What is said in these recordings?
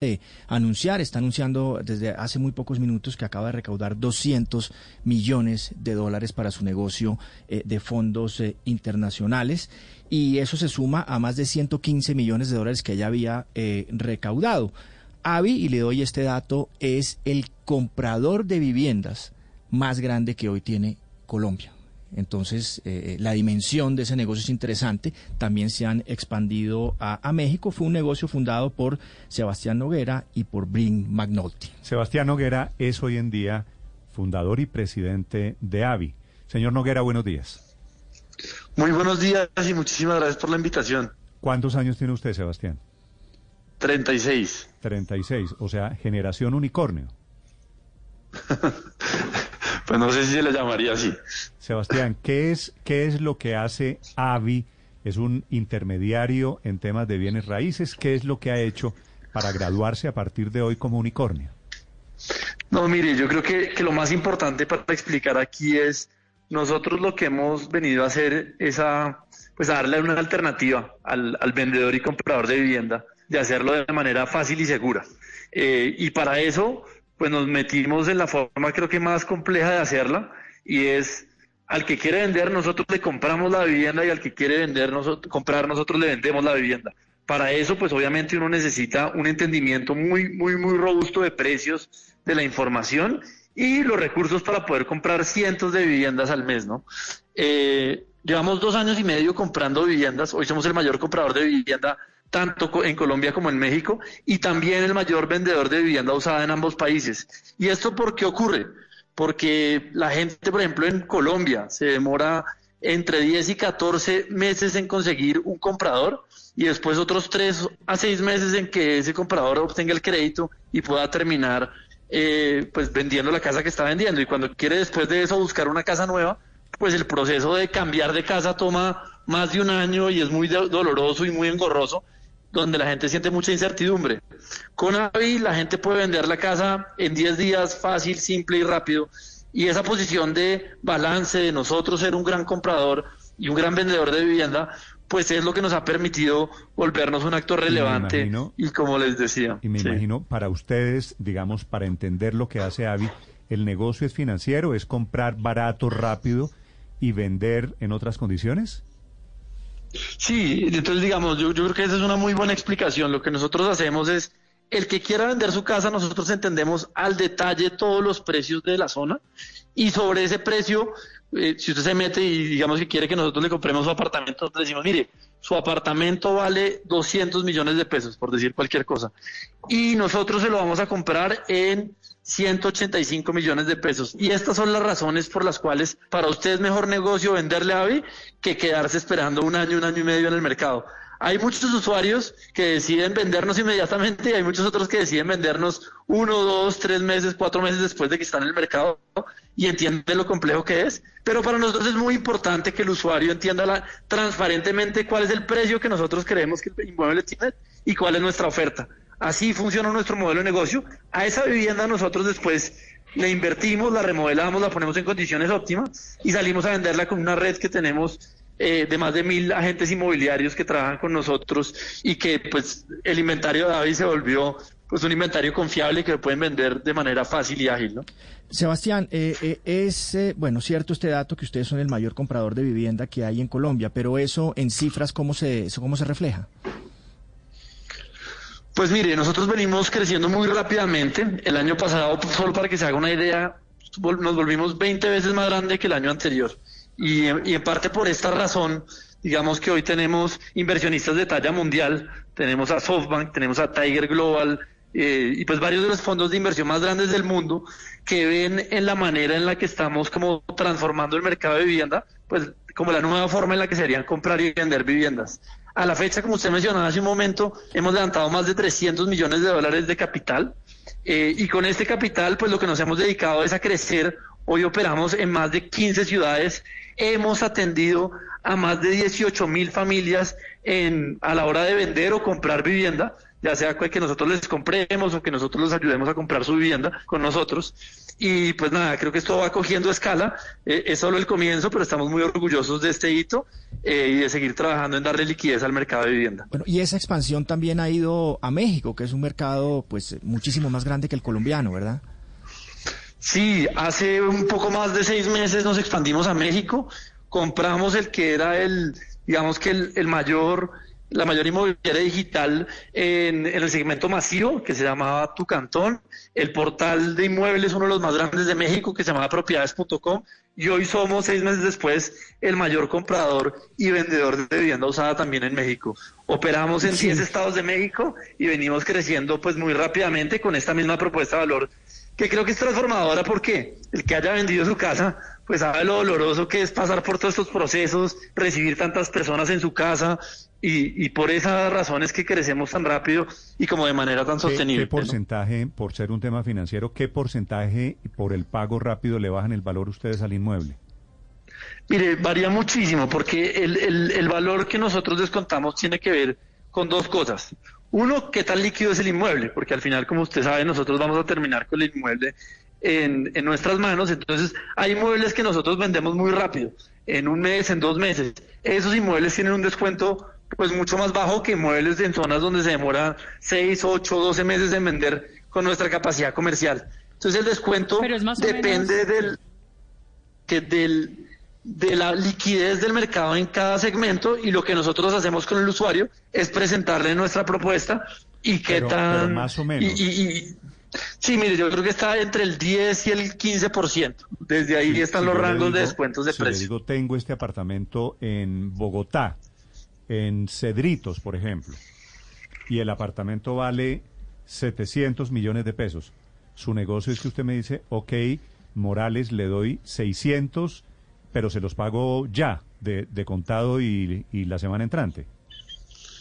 de anunciar, está anunciando desde hace muy pocos minutos que acaba de recaudar 200 millones de dólares para su negocio eh, de fondos eh, internacionales y eso se suma a más de 115 millones de dólares que ella había eh, recaudado. Avi, y le doy este dato, es el comprador de viviendas más grande que hoy tiene Colombia. Entonces, eh, la dimensión de ese negocio es interesante. También se han expandido a, a, México. Fue un negocio fundado por Sebastián Noguera y por Brin McNulty. Sebastián Noguera es hoy en día fundador y presidente de AVI. Señor Noguera, buenos días. Muy buenos días y muchísimas gracias por la invitación. ¿Cuántos años tiene usted, Sebastián? 36. 36, o sea, generación unicornio. Pues no sé si se le llamaría así. Sebastián, ¿qué es, qué es lo que hace AVI? Es un intermediario en temas de bienes raíces. ¿Qué es lo que ha hecho para graduarse a partir de hoy como unicornio? No, mire, yo creo que, que lo más importante para explicar aquí es nosotros lo que hemos venido a hacer es a, pues a darle una alternativa al, al vendedor y comprador de vivienda, de hacerlo de manera fácil y segura. Eh, y para eso pues nos metimos en la forma creo que más compleja de hacerla y es al que quiere vender nosotros le compramos la vivienda y al que quiere vender nosotros, comprar nosotros le vendemos la vivienda. Para eso pues obviamente uno necesita un entendimiento muy muy muy robusto de precios de la información y los recursos para poder comprar cientos de viviendas al mes, ¿no? Eh, llevamos dos años y medio comprando viviendas, hoy somos el mayor comprador de vivienda tanto en Colombia como en México, y también el mayor vendedor de vivienda usada en ambos países. ¿Y esto por qué ocurre? Porque la gente, por ejemplo, en Colombia se demora entre 10 y 14 meses en conseguir un comprador y después otros 3 a 6 meses en que ese comprador obtenga el crédito y pueda terminar eh, pues vendiendo la casa que está vendiendo. Y cuando quiere después de eso buscar una casa nueva, pues el proceso de cambiar de casa toma más de un año y es muy doloroso y muy engorroso donde la gente siente mucha incertidumbre. Con AVI la gente puede vender la casa en 10 días fácil, simple y rápido. Y esa posición de balance de nosotros ser un gran comprador y un gran vendedor de vivienda, pues es lo que nos ha permitido volvernos un actor relevante. Y, imagino, y como les decía. Y me sí. imagino, para ustedes, digamos, para entender lo que hace AVI, el negocio es financiero, es comprar barato, rápido y vender en otras condiciones. Sí, entonces digamos, yo, creo que esa es una muy buena explicación. Lo que nosotros hacemos es, el que quiera vender su casa, nosotros entendemos al detalle todos los precios de la zona y sobre ese precio, eh, si usted se mete y digamos que quiere que nosotros le compremos su apartamento, nosotros decimos, mire, su apartamento vale 200 millones de pesos, por decir cualquier cosa, y nosotros se lo vamos a comprar en 185 millones de pesos. Y estas son las razones por las cuales para usted es mejor negocio venderle a AVI que quedarse esperando un año, un año y medio en el mercado. Hay muchos usuarios que deciden vendernos inmediatamente y hay muchos otros que deciden vendernos uno, dos, tres meses, cuatro meses después de que están en el mercado y entiende lo complejo que es. Pero para nosotros es muy importante que el usuario entienda la, transparentemente cuál es el precio que nosotros creemos que el inmueble tiene y cuál es nuestra oferta. Así funciona nuestro modelo de negocio. A esa vivienda nosotros después le invertimos, la remodelamos, la ponemos en condiciones óptimas y salimos a venderla con una red que tenemos eh, de más de mil agentes inmobiliarios que trabajan con nosotros y que pues el inventario de David se volvió pues un inventario confiable que pueden vender de manera fácil y ágil, ¿no? Sebastián, eh, eh, es eh, bueno cierto este dato que ustedes son el mayor comprador de vivienda que hay en Colombia, pero eso en cifras cómo se cómo se refleja? Pues mire, nosotros venimos creciendo muy rápidamente. El año pasado, solo para que se haga una idea, nos volvimos 20 veces más grande que el año anterior. Y, en parte por esta razón, digamos que hoy tenemos inversionistas de talla mundial, tenemos a SoftBank, tenemos a Tiger Global, eh, y pues varios de los fondos de inversión más grandes del mundo que ven en la manera en la que estamos como transformando el mercado de vivienda, pues como la nueva forma en la que serían comprar y vender viviendas. A la fecha, como usted mencionaba hace un momento, hemos levantado más de 300 millones de dólares de capital eh, y con este capital, pues lo que nos hemos dedicado es a crecer. Hoy operamos en más de 15 ciudades, hemos atendido a más de 18 mil familias en, a la hora de vender o comprar vivienda. Ya sea que nosotros les compremos o que nosotros los ayudemos a comprar su vivienda con nosotros. Y pues nada, creo que esto va cogiendo escala, eh, es solo el comienzo, pero estamos muy orgullosos de este hito eh, y de seguir trabajando en darle liquidez al mercado de vivienda. Bueno, y esa expansión también ha ido a México, que es un mercado pues muchísimo más grande que el colombiano, ¿verdad? Sí, hace un poco más de seis meses nos expandimos a México, compramos el que era el, digamos que el, el mayor la mayor inmobiliaria digital en, el segmento masivo que se llamaba Tu Cantón, el portal de inmuebles, uno de los más grandes de México, que se llamaba propiedades.com, y hoy somos, seis meses después, el mayor comprador y vendedor de vivienda usada también en México. Operamos en 10 estados de México y venimos creciendo pues muy rápidamente con esta misma propuesta de valor, que creo que es transformadora porque el que haya vendido su casa pues sabe lo doloroso que es pasar por todos estos procesos, recibir tantas personas en su casa, y, por esas razones que crecemos tan rápido y como de manera tan sostenible. ¿Qué, porcentaje, por ser un tema financiero, qué porcentaje por el pago rápido le bajan el valor ustedes al inmueble? Mire, varía muchísimo porque el, el, valor que nosotros descontamos tiene que ver con dos cosas. Uno, qué tan líquido es el inmueble, porque al final, como usted sabe, nosotros vamos a terminar con el inmueble en, en, nuestras manos. Entonces, hay inmuebles que nosotros vendemos muy rápido, en un mes, en dos meses. Esos inmuebles tienen un descuento pues mucho más bajo que muebles en zonas donde se demora 6, 8, 12 meses en vender con nuestra capacidad comercial. Entonces el descuento depende del, que del de la liquidez del mercado en cada segmento y lo que nosotros hacemos con el usuario es presentarle nuestra propuesta y qué tan... más o menos. Sí, mire, yo creo que está entre el 10 y el 15%. Desde ahí están los rangos de descuentos de precio. digo, tengo este apartamento en Bogotá en Cedritos, por ejemplo, y el apartamento vale 700 millones de pesos. Su negocio es que usted me dice, ok, Morales, le doy 600, pero se los pago ya, de, de contado y, y la semana entrante.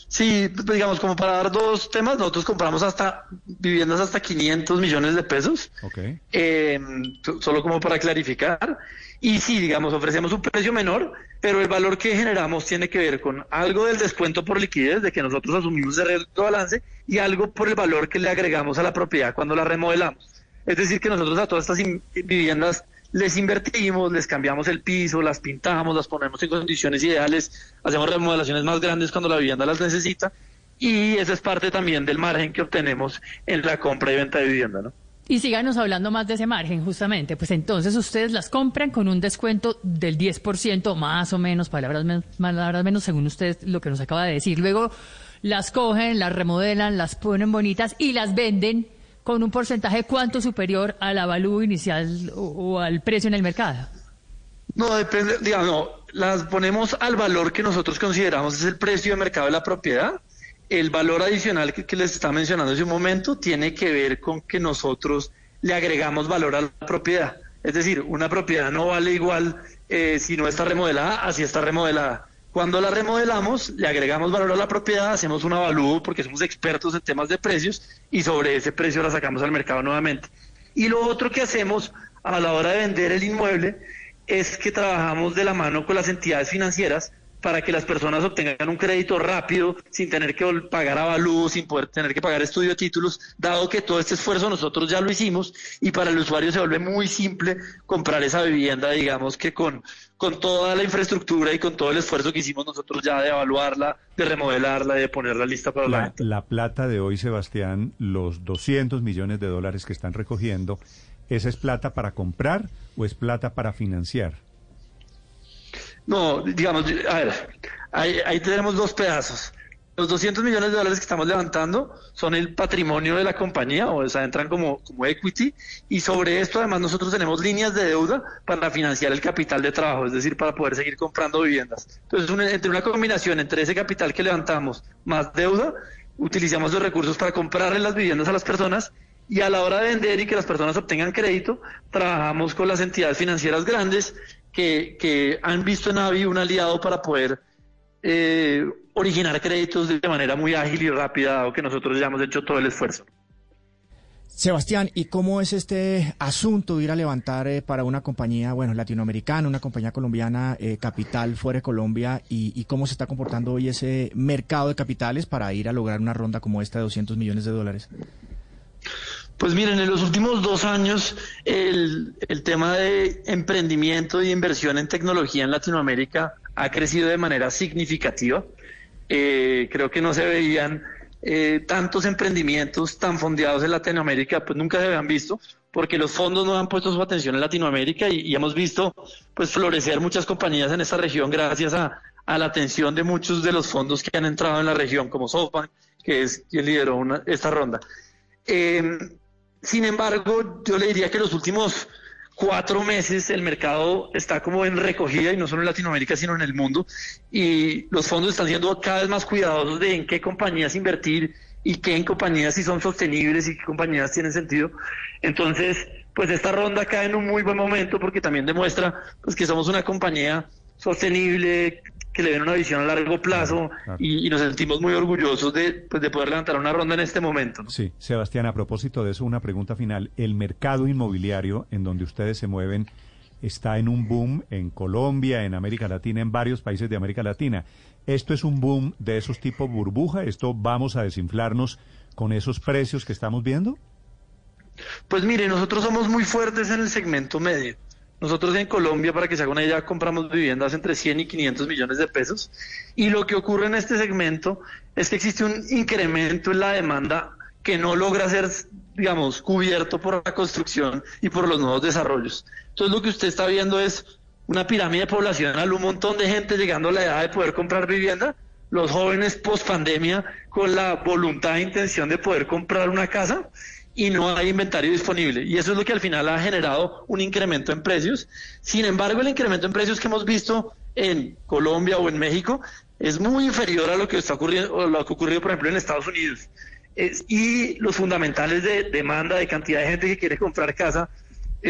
Sí, pues, digamos, como para dar dos temas, nosotros compramos hasta viviendas hasta 500 millones de pesos. Okay. Eh, solo como para clarificar. Y sí, digamos, ofrecemos un precio menor, pero el valor que generamos tiene que ver con algo del descuento por liquidez, de que nosotros asumimos el riesgo de balance, y algo por el valor que le agregamos a la propiedad cuando la remodelamos. Es decir, que nosotros a todas estas viviendas les invertimos, les cambiamos el piso, las pintamos, las ponemos en condiciones ideales, hacemos remodelaciones más grandes cuando la vivienda las necesita, y esa es parte también del margen que obtenemos en la compra y venta de vivienda, ¿no? Y síganos hablando más de ese margen, justamente. Pues entonces ustedes las compran con un descuento del 10%, más o menos, palabras menos, palabras menos, según usted lo que nos acaba de decir. Luego las cogen, las remodelan, las ponen bonitas y las venden con un porcentaje cuánto superior al avalúo inicial o, al precio en el mercado. No, depende, digamos, las ponemos al valor que nosotros consideramos es el precio de mercado de la propiedad el valor adicional que, les estaba mencionando hace un momento tiene que ver con que nosotros le agregamos valor a la propiedad. Es decir, una propiedad no vale igual eh, si no está remodelada, así está remodelada. Cuando la remodelamos, le agregamos valor a la propiedad, hacemos un avalúo porque somos expertos en temas de precios y sobre ese precio la sacamos al mercado nuevamente. Y lo otro que hacemos a la hora de vender el inmueble es que trabajamos de la mano con las entidades financieras para que las personas obtengan un crédito rápido, sin tener que pagar avalúos, sin poder tener que pagar estudio de títulos, dado que todo este esfuerzo nosotros ya lo hicimos y para el usuario se vuelve muy simple comprar esa vivienda, digamos que con, con toda la infraestructura y con todo el esfuerzo que hicimos nosotros ya de evaluarla, de remodelarla, de ponerla lista para la, la plata de hoy, Sebastián, los 200 millones de dólares que están recogiendo, ¿esa es plata para comprar o es plata para financiar? No, digamos, a ver, ahí, tenemos dos pedazos. Los 200 millones de dólares que estamos levantando son el patrimonio de la compañía, o sea, entran como, como equity, y sobre esto además nosotros tenemos líneas de deuda para financiar el capital de trabajo, es decir, para poder seguir comprando viviendas. Entonces, entre una combinación entre ese capital que levantamos más deuda, utilizamos los recursos para comprarle las viviendas a las personas y a la hora de vender y que las personas obtengan crédito, trabajamos con las entidades financieras grandes que, han visto en AVI un aliado para poder eh, originar créditos de manera muy ágil y rápida, dado que nosotros ya hemos hecho todo el esfuerzo. Sebastián, ¿y cómo es este asunto ir a levantar eh, para una compañía, bueno, latinoamericana, una compañía colombiana, eh, capital fuera de Colombia, y, cómo se está comportando hoy ese mercado de capitales para ir a lograr una ronda como esta de 200 millones de dólares? Pues miren, en los últimos dos años el, el tema de emprendimiento y inversión en tecnología en Latinoamérica ha crecido de manera significativa. Eh, creo que no se veían eh, tantos emprendimientos tan fondeados en Latinoamérica, pues nunca se habían visto, porque los fondos no han puesto su atención en Latinoamérica y, hemos visto pues florecer muchas compañías en esta región gracias a, la atención de muchos de los fondos que han entrado en la región, como SoftBank, que es quien lideró esta ronda. Eh, sin embargo, yo le diría que los últimos cuatro meses el mercado está como en recogida y no solo en Latinoamérica sino en el mundo y los fondos están siendo cada vez más cuidadosos de en qué compañías invertir y qué en compañías si son sostenibles y qué compañías tienen sentido. Entonces, pues esta ronda cae en un muy buen momento porque también demuestra pues que somos una compañía sostenible, que le den una visión a largo plazo y, nos sentimos muy orgullosos de, pues, de poder levantar una ronda en este momento. Sí, Sebastián, a propósito de eso, una pregunta final. El mercado inmobiliario en donde ustedes se mueven está en un boom en Colombia, en América Latina, en varios países de América Latina. ¿Esto es un boom de esos tipo burbuja? ¿Esto vamos a desinflarnos con esos precios que estamos viendo? Pues mire, nosotros somos muy fuertes en el segmento medio. Nosotros en Colombia, para que se haga una idea, compramos viviendas entre 100 y 500 millones de pesos. Y lo que ocurre en este segmento es que existe un incremento en la demanda que no logra ser, digamos, cubierto por la construcción y por los nuevos desarrollos. Entonces lo que usted está viendo es una pirámide poblacional, un montón de gente llegando a la edad de poder comprar vivienda, los jóvenes post pandemia con la voluntad e intención de poder comprar una casa y no hay inventario disponible. Y eso es lo que al final ha generado un incremento en precios. Sin embargo, el incremento en precios que hemos visto en Colombia o en México es muy inferior a lo que está ocurriendo, o lo que ha ocurrido, por ejemplo, en Estados Unidos. y los fundamentales de demanda, de cantidad de gente que quiere comprar casa,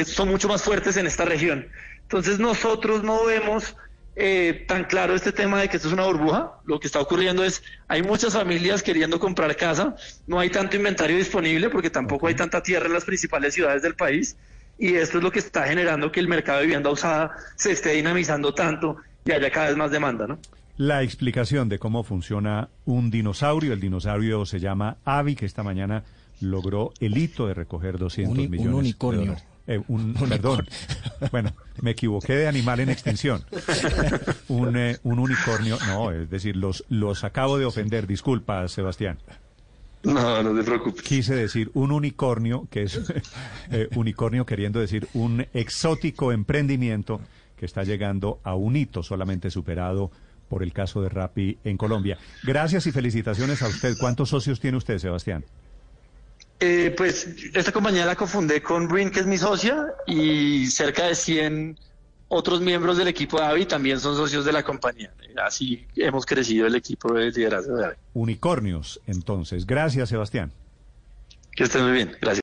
son mucho más fuertes en esta región. Entonces nosotros no vemos eh, tan claro este tema de que esto es una burbuja. Lo que está ocurriendo es, hay muchas familias queriendo comprar casa, no hay tanto inventario disponible porque tampoco hay tanta tierra en las principales ciudades del país y esto es lo que está generando que el mercado de vivienda usada se esté dinamizando tanto y haya cada vez más demanda, ¿no? La explicación de cómo funciona un dinosaurio, el dinosaurio se llama Avi, que esta mañana logró el hito de recoger 200 millones. Un unicornio. Eh, un, perdón, bueno, me equivoqué de animal en extinción. Un, eh, un unicornio, no, es decir, los, los acabo de ofender, disculpa, Sebastián. No, no te preocupes. Quise decir un unicornio, que es eh, unicornio queriendo decir un exótico emprendimiento que está llegando a un hito solamente superado por el caso de Rappi en Colombia. Gracias y felicitaciones a usted. ¿Cuántos socios tiene usted, Sebastián? Eh, pues esta compañía la confundé con Brin, que es mi socia, y cerca de 100 otros miembros del equipo de AVI también son socios de la compañía. Así hemos crecido el equipo de liderazgo de AVI. Unicornios, entonces. Gracias, Sebastián. Que estén muy bien. Gracias.